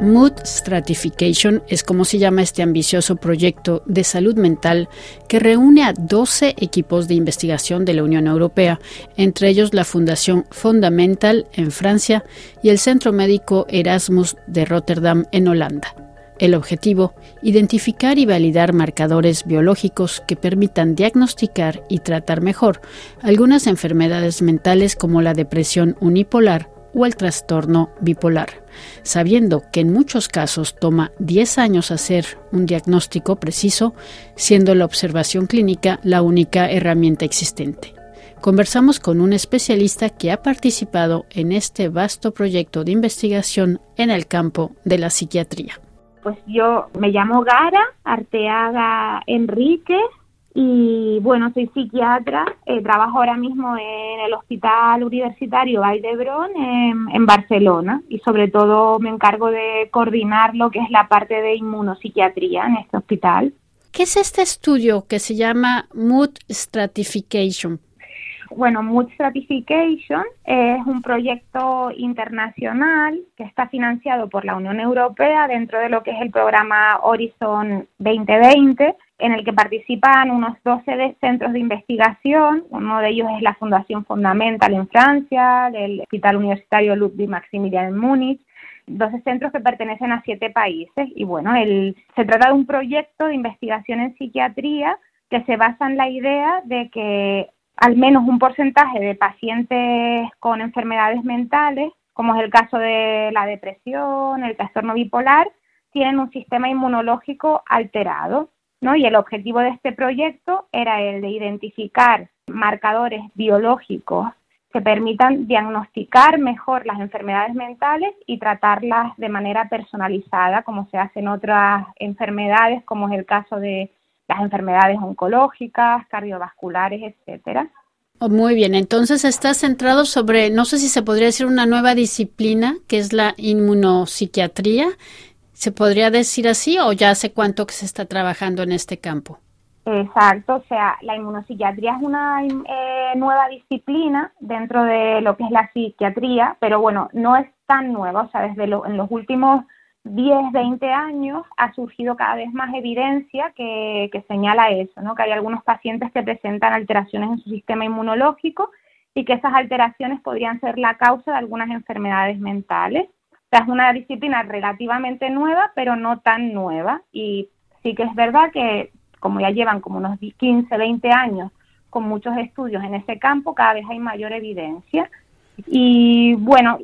Mood Stratification es como se llama este ambicioso proyecto de salud mental que reúne a 12 equipos de investigación de la Unión Europea, entre ellos la Fundación Fundamental en Francia y el Centro Médico Erasmus de Rotterdam en Holanda. El objetivo, identificar y validar marcadores biológicos que permitan diagnosticar y tratar mejor algunas enfermedades mentales como la depresión unipolar o el trastorno bipolar, sabiendo que en muchos casos toma 10 años hacer un diagnóstico preciso, siendo la observación clínica la única herramienta existente. Conversamos con un especialista que ha participado en este vasto proyecto de investigación en el campo de la psiquiatría. Pues yo me llamo Gara Arteaga Enríquez y bueno, soy psiquiatra, eh, trabajo ahora mismo en el Hospital Universitario Vall d'Hebron en, en, Barcelona y sobre todo me encargo de coordinar lo que es la parte de inmunopsiquiatría en este hospital. ¿Qué es este estudio que se llama Mood Stratification? Bueno, Mood Stratification es un proyecto internacional que está financiado por la Unión Europea dentro de lo que es el programa Horizon 2020 en el que participan unos 12 centros de investigación. Uno de ellos es la Fundación Fundamental en Francia, el Hospital Universitario Ludwig Maximilian en Múnich, 12 centros que pertenecen a siete países. Y bueno, el, se trata de un proyecto de investigación en psiquiatría que se basa en la idea de que al menos un porcentaje de pacientes con enfermedades mentales, como es el caso de la depresión, el trastorno bipolar, tienen un sistema inmunológico alterado. ¿No? Y el objetivo de este proyecto era el de identificar marcadores biológicos que permitan diagnosticar mejor las enfermedades mentales y tratarlas de manera personalizada, como se hace en otras enfermedades, como es el caso de las enfermedades oncológicas, cardiovasculares, etcétera. Oh, muy bien, entonces está centrado sobre, no sé si se podría decir una nueva disciplina, que es la inmunopsiquiatría, ¿Se podría decir así o ya hace cuánto que se está trabajando en este campo? Exacto, o sea, la inmunopsiquiatría es una eh, nueva disciplina dentro de lo que es la psiquiatría, pero bueno, no es tan nueva, o sea, desde en los últimos 10, 20 años ha surgido cada vez más evidencia que, que señala eso, ¿no? Que hay algunos pacientes que presentan alteraciones en su sistema inmunológico y que esas alteraciones podrían ser la causa de algunas enfermedades mentales es una disciplina relativamente nueva, pero no tan nueva. Y sí que es verdad que como ya llevan como unos 15, 20 años con muchos estudios en ese campo, cada vez hay mayor evidencia. Y bueno,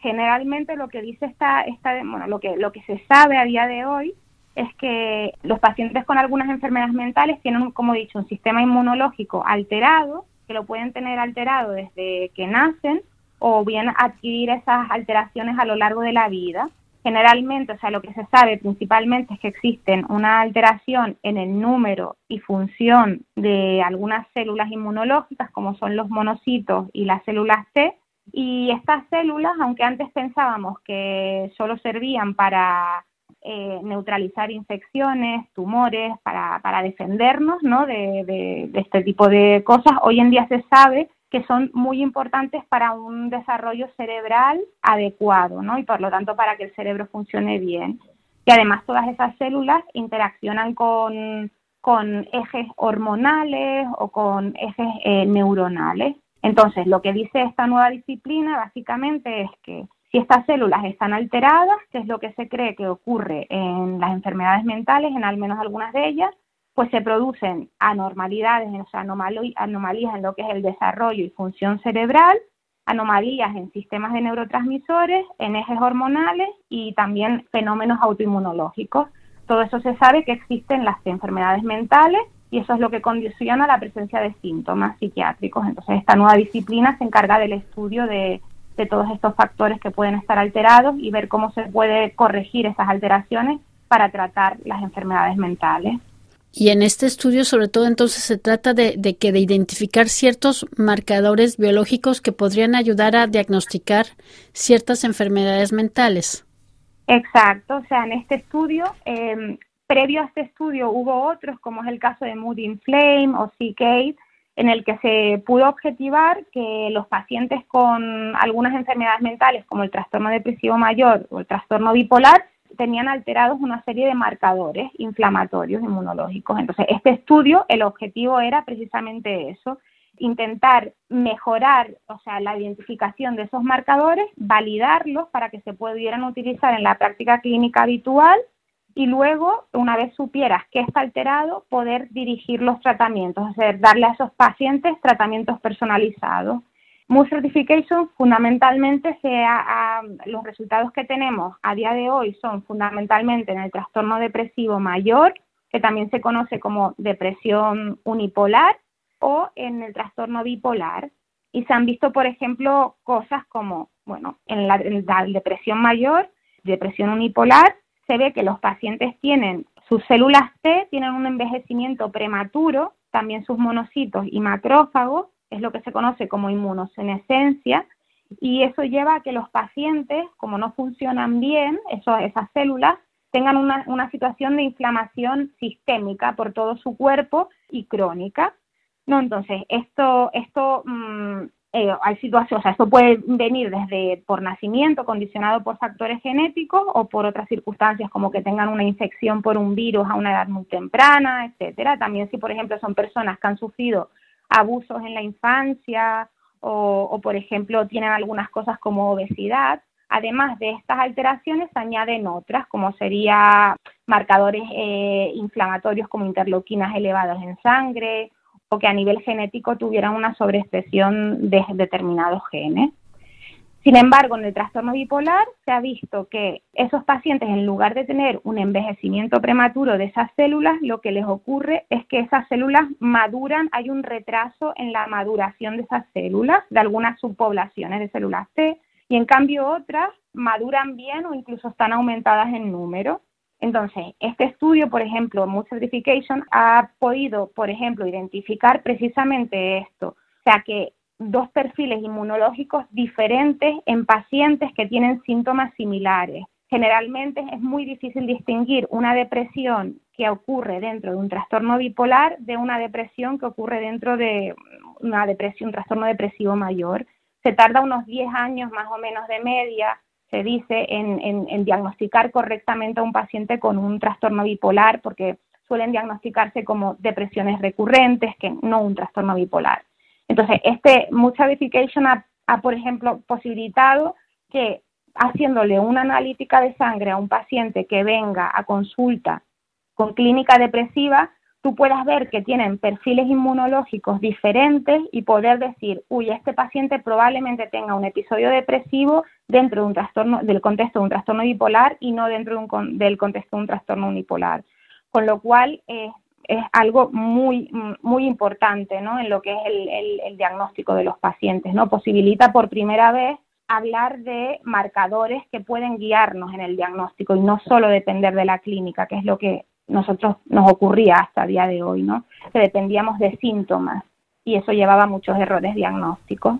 generalmente lo que dice esta, esta bueno, lo que, lo que se sabe a día de hoy es que los pacientes con algunas enfermedades mentales tienen, como he dicho, un sistema inmunológico alterado, que lo pueden tener alterado desde que nacen o bien adquirir esas alteraciones a lo largo de la vida. Generalmente, o sea, lo que se sabe principalmente es que existen una alteración en el número y función de algunas células inmunológicas, como son los monocitos y las células T, y estas células, aunque antes pensábamos que solo servían para eh, neutralizar infecciones, tumores, para, para defendernos ¿no? de, de este tipo de cosas, hoy en día se sabe que son muy importantes para un desarrollo cerebral adecuado, ¿no? Y por lo tanto para que el cerebro funcione bien. Y además todas esas células interaccionan con, con ejes hormonales o con ejes eh, neuronales. Entonces, lo que dice esta nueva disciplina básicamente es que si estas células están alteradas, que es lo que se cree que ocurre en las enfermedades mentales, en al menos algunas de ellas, pues se producen anormalidades, o sea, anomalías en lo que es el desarrollo y función cerebral, anomalías en sistemas de neurotransmisores, en ejes hormonales y también fenómenos autoinmunológicos. Todo eso se sabe que existen las enfermedades mentales y eso es lo que condiciona la presencia de síntomas psiquiátricos. Entonces, esta nueva disciplina se encarga del estudio de, de todos estos factores que pueden estar alterados y ver cómo se puede corregir esas alteraciones para tratar las enfermedades mentales. Y en este estudio, sobre todo, entonces se trata de, que de identificar ciertos marcadores biológicos que podrían ayudar a diagnosticar ciertas enfermedades mentales. Exacto, o sea, en este estudio, em, previo a este estudio hubo otros, como es el caso de Mood Inflame o CK, en el que se pudo objetivar que los pacientes con algunas enfermedades mentales, como el trastorno depresivo mayor o el trastorno bipolar, tenían alterados una serie de marcadores inflamatorios inmunológicos. Entonces, este estudio, el objetivo era precisamente eso, intentar mejorar, o sea, la identificación de esos marcadores, validarlos para que se pudieran utilizar en la práctica clínica habitual y luego, una vez supieras que está alterado, poder dirigir los tratamientos, es decir, darle a esos pacientes tratamientos personalizados. Mood Certification fundamentalmente sea, los resultados que tenemos a día de hoy son fundamentalmente en el trastorno depresivo mayor, que también se conoce como depresión unipolar, o en el trastorno bipolar. Y se han visto, por ejemplo, cosas como, bueno, en la, depresión mayor, depresión unipolar, se ve que los pacientes tienen sus células T, tienen un envejecimiento prematuro, también sus monocitos y macrófagos, es lo que se conoce como inmunosenescencia, y eso lleva a que los pacientes, como no funcionan bien, esas células, tengan una, una situación de inflamación sistémica por todo su cuerpo y crónica. No, entonces, esto, esto mm, eh, hay situaciones, o sea, esto puede venir desde por nacimiento, condicionado por factores genéticos o por otras circunstancias como que tengan una infección por un virus a una edad muy temprana, etcétera. También si, por ejemplo, son personas que han sufrido abusos en la infancia o, o por ejemplo, tienen algunas cosas como obesidad. Además de estas alteraciones, se añaden otras, como sería marcadores eh, inflamatorios como interleuquinas elevadas en sangre o que a nivel genético tuvieran una sobreexpresión de determinados genes. Sin embargo, en el trastorno bipolar se ha visto que esos pacientes, en lugar de tener un envejecimiento prematuro de esas células, lo que les ocurre es que esas células maduran, hay un retraso en la maduración de esas células, de algunas subpoblaciones de células T, y en cambio otras maduran bien o incluso están aumentadas en número. Entonces, este estudio, por ejemplo, Mood Certification, ha podido, por ejemplo, identificar precisamente esto. O sea, que dos perfiles inmunológicos diferentes en pacientes que tienen síntomas similares. Generalmente es muy difícil distinguir una depresión que ocurre dentro de un trastorno bipolar de una depresión que ocurre dentro de una depresión, un trastorno depresivo mayor. Se tarda unos 10 años más o menos de media se dice en, diagnosticar correctamente a un paciente con un trastorno bipolar, porque suelen diagnosticarse como depresiones recurrentes, que no un trastorno bipolar. Entonces, este Mood ha, ha, por ejemplo, posibilitado que haciéndole una analítica de sangre a un paciente que venga a consulta con clínica depresiva, tú puedas ver que tienen perfiles inmunológicos diferentes y poder decir, uy, este paciente probablemente tenga un episodio depresivo dentro de un trastorno, del contexto de un trastorno bipolar y no dentro de un, del contexto de un trastorno unipolar. Con lo cual es algo muy, muy importante ¿no? en lo que es el, el diagnóstico de los pacientes. ¿no? Posibilita por primera vez hablar de marcadores que pueden guiarnos en el diagnóstico y no solo depender de la clínica, que es lo que nosotros nos ocurría hasta el día de hoy, ¿no? Que dependíamos de síntomas y eso llevaba a muchos errores diagnósticos.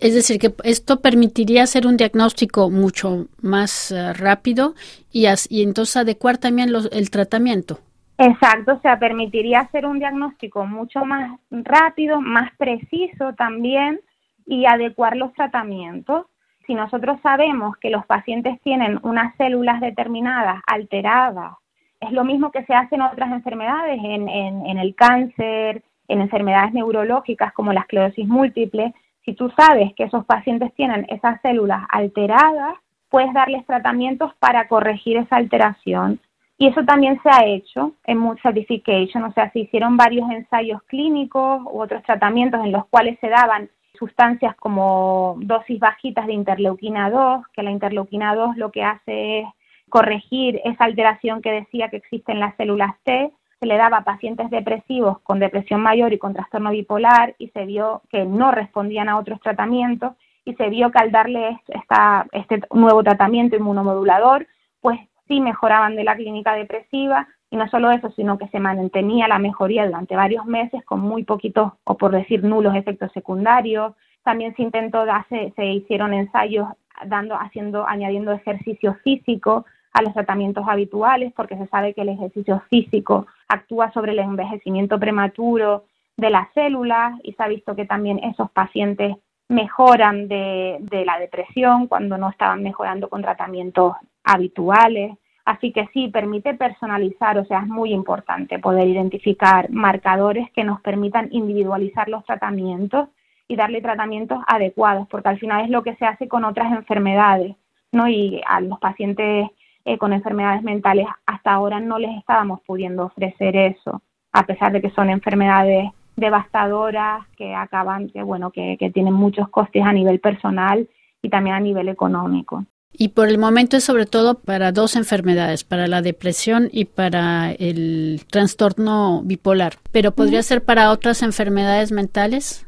Es decir, que esto permitiría hacer un diagnóstico mucho más eh, rápido y, y, entonces adecuar también el tratamiento. Exacto, o sea, permitiría hacer un diagnóstico mucho más rápido, más preciso también y adecuar los tratamientos. Si nosotros sabemos que los pacientes tienen unas células determinadas alteradas es lo mismo que se hace en otras enfermedades, en, en, el cáncer, en enfermedades neurológicas como la esclerosis múltiple. Si tú sabes que esos pacientes tienen esas células alteradas, puedes darles tratamientos para corregir esa alteración. Y eso también se ha hecho en Mood Certification, o sea, se hicieron varios ensayos clínicos u otros tratamientos en los cuales se daban sustancias como dosis bajitas de interleuquina 2, que la interleuquina 2 lo que hace es corregir esa alteración que decía que existe en las células T. Se le daba a pacientes depresivos con depresión mayor y con trastorno bipolar y se vio que no respondían a otros tratamientos y se vio que al darle esta, este nuevo tratamiento inmunomodulador, pues sí mejoraban de la clínica depresiva y no solo eso, sino que se mantenía la mejoría durante varios meses con muy poquitos o por decir nulos efectos secundarios. También se intentó, se, se hicieron ensayos dando, haciendo, añadiendo ejercicio físico a los tratamientos habituales, porque se sabe que el ejercicio físico actúa sobre el envejecimiento prematuro de las células y se ha visto que también esos pacientes mejoran de, de la depresión cuando no estaban mejorando con tratamientos habituales. Así que sí, permite personalizar, o sea, es muy importante poder identificar marcadores que nos permitan individualizar los tratamientos y darle tratamientos adecuados, porque al final es lo que se hace con otras enfermedades, ¿no? Y a los pacientes eh, con enfermedades mentales hasta ahora no les estábamos pudiendo ofrecer eso, a pesar de que son enfermedades devastadoras que acaban, que bueno, que, que tienen muchos costes a nivel personal y también a nivel económico. Y por el momento es sobre todo para dos enfermedades, para la depresión y para el trastorno bipolar. Pero podría ser para otras enfermedades mentales.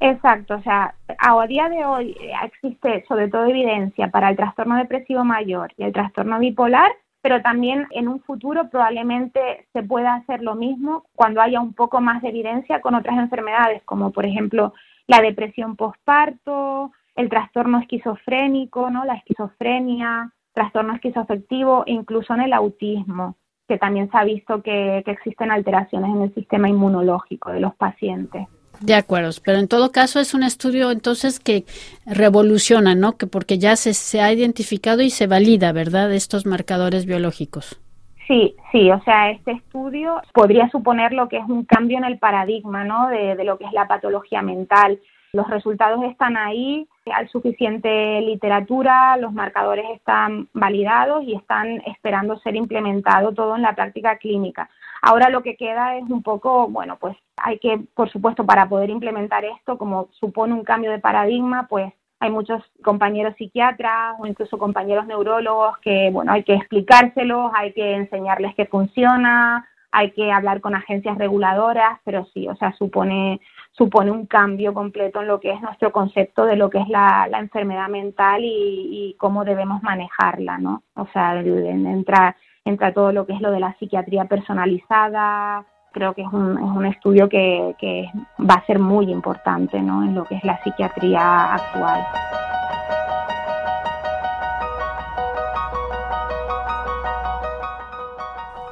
Exacto, o sea, a día de hoy existe sobre todo evidencia para el trastorno depresivo mayor y el trastorno bipolar, pero también en un futuro probablemente se pueda hacer lo mismo cuando haya un poco más de evidencia con otras enfermedades, como por ejemplo la depresión postparto, el trastorno esquizofrénico, ¿no? La esquizofrenia, trastorno esquizoafectivo e incluso en el autismo, que también se ha visto que, existen alteraciones en el sistema inmunológico de los pacientes. De acuerdo, pero en todo caso es un estudio entonces que revoluciona, ¿no? Que porque ya se, se ha identificado y se valida, ¿verdad? Estos marcadores biológicos. Sí, sí, o sea, este estudio podría suponer lo que es un cambio en el paradigma, ¿no? De, de lo que es la patología mental. Los resultados están ahí, hay suficiente literatura, los marcadores están validados y están esperando ser implementado todo en la práctica clínica. Ahora lo que queda es un poco, bueno, pues hay que, por supuesto, para poder implementar esto, como supone un cambio de paradigma, pues hay muchos compañeros psiquiatras o incluso compañeros neurólogos que, bueno, hay que explicárselos, hay que enseñarles que funciona, hay que hablar con agencias reguladoras, pero sí, o sea, supone supone un cambio completo en lo que es nuestro concepto de lo que es la, enfermedad mental y, cómo debemos manejarla, ¿no? O sea, entra, entra todo lo que es lo de la psiquiatría personalizada, creo que es un, es un estudio que, que va a ser muy importante, ¿no? En lo que es la psiquiatría actual.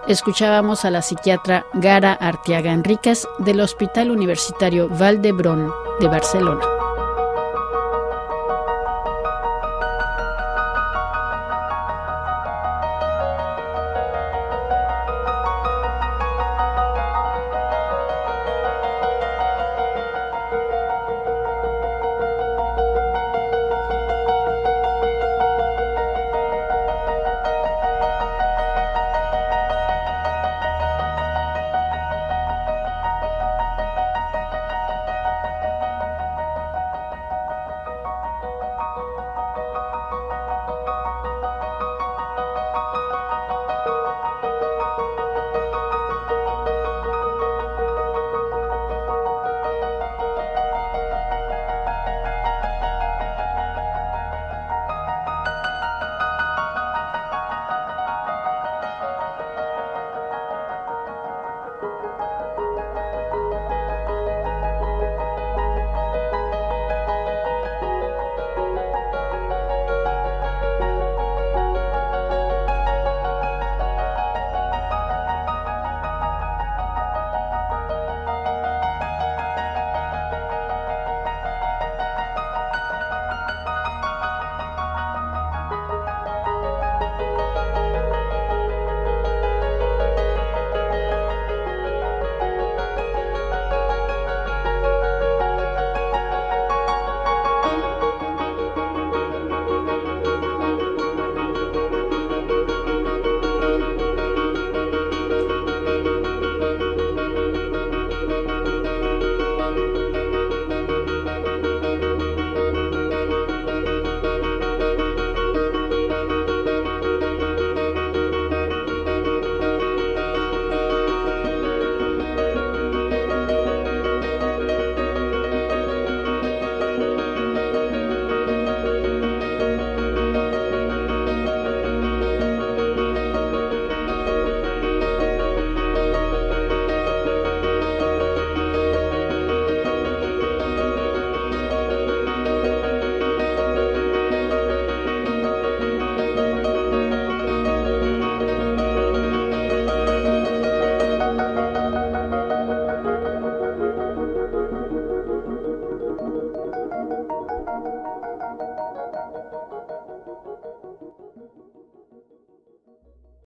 Escuchábamos a la psiquiatra Gara Artiaga Enríquez del Hospital Universitario Valdebron de Barcelona.